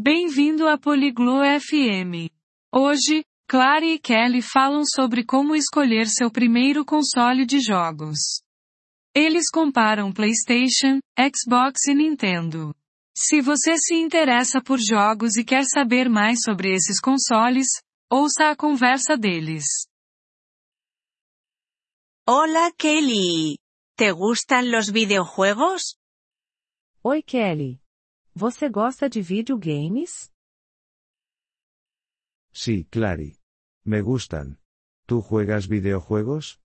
Bem-vindo a Poliglo FM. Hoje, Clara e Kelly falam sobre como escolher seu primeiro console de jogos. Eles comparam PlayStation, Xbox e Nintendo. Se você se interessa por jogos e quer saber mais sobre esses consoles, ouça a conversa deles. Hola Kelly. ¿Te gustan los videojuegos? Oi Kelly. Você gosta de videogames? Sí, Clary. Me gustan. ¿Tú juegas videojuegos?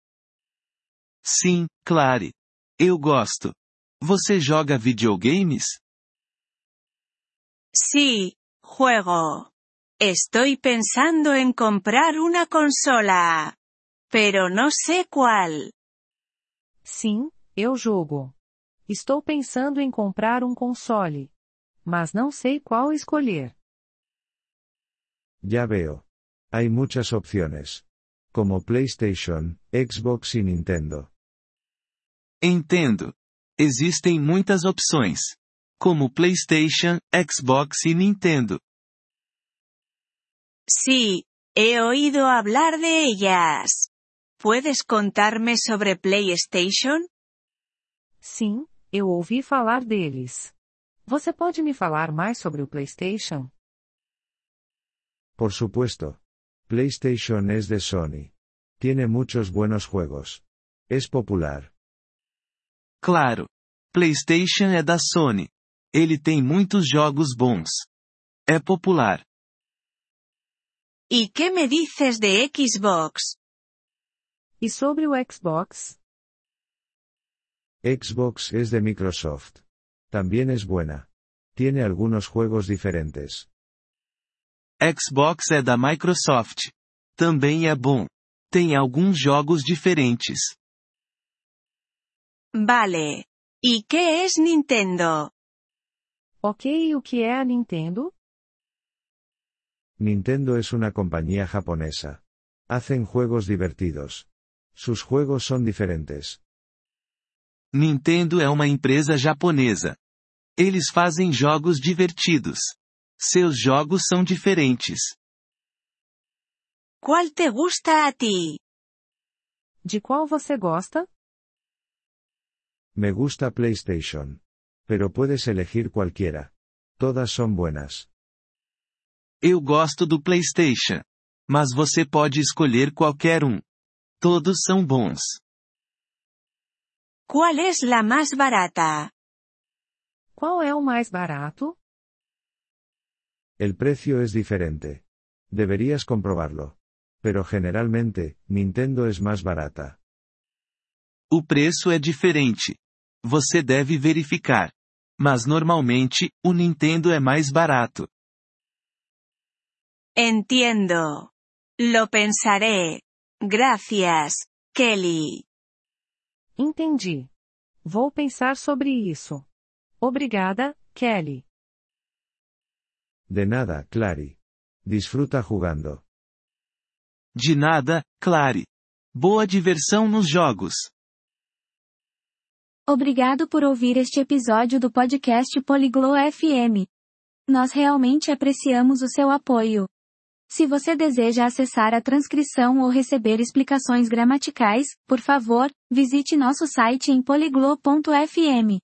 Sim, Clary. Eu gosto. Você joga videogames? Sí, juego. Estoy pensando en comprar una consola. Pero no sé cuál. Sim, eu jogo. Estou pensando em comprar um console. Mas não sei qual escolher. Ya veo. Hay muchas opciones. Como PlayStation, Xbox y Nintendo. Entendo. Existem muitas opções. Como PlayStation, Xbox e Nintendo. Sí, he oído hablar de ellas. ¿Puedes contarme sobre PlayStation? Sim, eu ouvi falar deles. Você pode me falar mais sobre o PlayStation? Por supuesto. PlayStation es de Sony. Tiene muchos buenos juegos. Es popular. Claro. PlayStation é da Sony. Ele tem muitos jogos bons. É popular. ¿Y qué me dices de Xbox? E sobre o Xbox? Xbox es de Microsoft. También es buena. Tiene algunos juegos diferentes. Xbox é da Microsoft. Também é bom. Tem alguns jogos diferentes. Vale. ¿Y qué es Nintendo? Ok, e o que é a Nintendo? Nintendo es una compañía japonesa. Hacen juegos divertidos. Sus juegos son diferentes. Nintendo é uma empresa japonesa. Eles fazem jogos divertidos. Seus jogos são diferentes. ¿Cuál te gusta a ti? De qual você gosta? Me gusta PlayStation. Pero puedes elegir cualquiera. Todas son buenas. Eu gosto do PlayStation. Mas você pode escolher qualquer um. Todos são bons. ¿Cuál es la más barata? Qual é o mais barato? El precio es diferente. Deberías comprobarlo. Pero generalmente, Nintendo es más barata. O preço é diferente. Você deve verificar. Mas normalmente, o Nintendo é mais barato. Entiendo. Lo pensaré. Gracias, Kelly. Entendi. Vou pensar sobre isso. Obrigada, Kelly. De nada, Clary. Disfruta jugando. De nada, Clary. Boa diversão nos jogos. Obrigado por ouvir este episódio do podcast Poliglo FM. Nós realmente apreciamos o seu apoio. Se você deseja acessar a transcrição ou receber explicações gramaticais, por favor, visite nosso site em poliglo.fm.